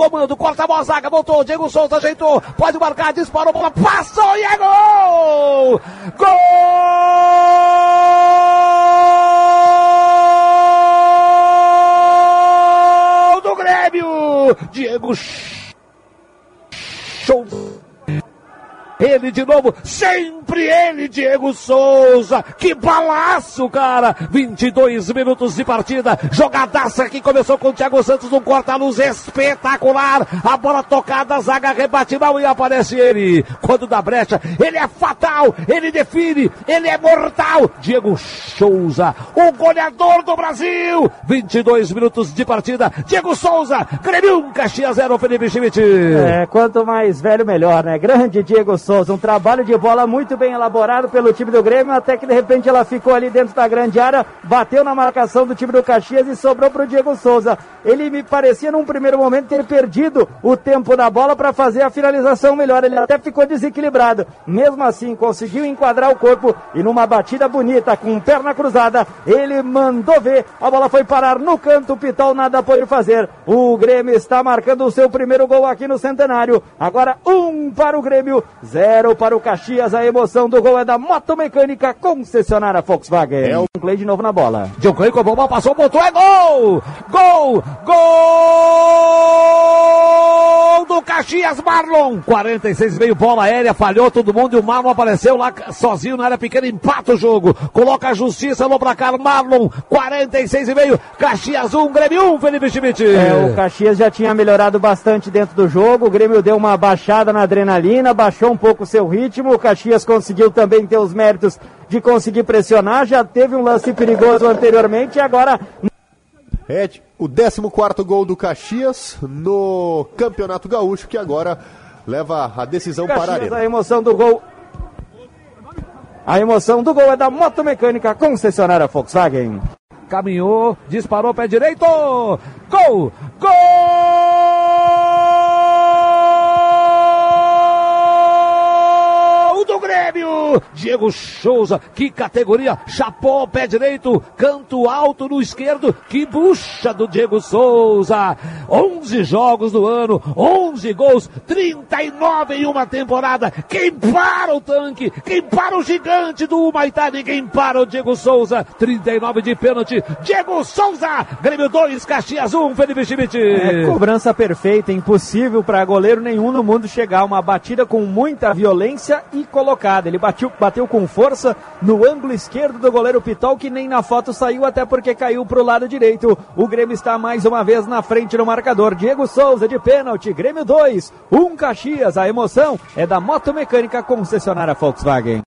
comando, corta a bola, zaga, voltou, Diego Souza ajeitou, pode marcar, disparou, bola, passou e é gol! Gol! do Grêmio! Diego Souza. Ele de novo, sempre ele, Diego Souza. Que balaço, cara! 22 minutos de partida. Jogadaça que começou com o Thiago Santos, um corta-luz espetacular. A bola tocada, a zaga rebate mal e aparece ele. Quando dá brecha, ele é fatal, ele define, ele é mortal. Diego Souza, o goleador do Brasil. 22 minutos de partida. Diego Souza, Grêmio 1, Caxias 0, Felipe Schmidt. É, quanto mais velho, melhor, né? Grande Diego Souza. Souza. Um trabalho de bola muito bem elaborado pelo time do Grêmio, até que de repente ela ficou ali dentro da grande área, bateu na marcação do time do Caxias e sobrou para o Diego Souza. Ele me parecia num primeiro momento ter perdido o tempo da bola para fazer a finalização melhor. Ele até ficou desequilibrado. Mesmo assim, conseguiu enquadrar o corpo e numa batida bonita, com perna cruzada, ele mandou ver. A bola foi parar no canto, o Pitol nada pôde fazer. O Grêmio está marcando o seu primeiro gol aqui no Centenário. Agora um para o Grêmio, zero zero para o Caxias. A emoção do gol é da Moto Mecânica, concessionária Volkswagen. É o Clay de novo na bola. John Clay com a bola, passou, botou, é gol! Gol! Gol Caxias, Marlon! 46 meio bola aérea, falhou todo mundo e o Marlon apareceu lá sozinho na área pequena, empata o jogo. Coloca a justiça no placar, Marlon, 46 e meio, Caxias 1, Grêmio 1, Felipe Schmidt. É, o Caxias já tinha melhorado bastante dentro do jogo, o Grêmio deu uma baixada na adrenalina, baixou um pouco o seu ritmo, o Caxias conseguiu também ter os méritos de conseguir pressionar, já teve um lance perigoso anteriormente e agora é o 14 gol do Caxias no Campeonato Gaúcho, que agora leva a decisão Caxias, para a arena. A emoção do gol. A emoção do gol é da Moto Mecânica, concessionária Volkswagen. Caminhou, disparou pé direito. Gol! Gol! Grêmio. Diego Souza, que categoria, chapou pé direito, canto alto no esquerdo, que bucha do Diego Souza. 11 jogos do ano, 11 gols, 39 em uma temporada. Quem para o tanque, quem para o gigante do Humaitá, quem para o Diego Souza. 39 de pênalti, Diego Souza, Grêmio 2, Caxias 1, Felipe Schmidt. É, cobrança perfeita, impossível para goleiro nenhum no mundo chegar. Uma batida com muita violência e colocada. Ele bateu, bateu com força no ângulo esquerdo do goleiro Pitol, que nem na foto saiu, até porque caiu para o lado direito. O Grêmio está mais uma vez na frente no marcador. Diego Souza de pênalti, Grêmio 2, 1 um Caxias. A emoção é da Moto Mecânica concessionária Volkswagen.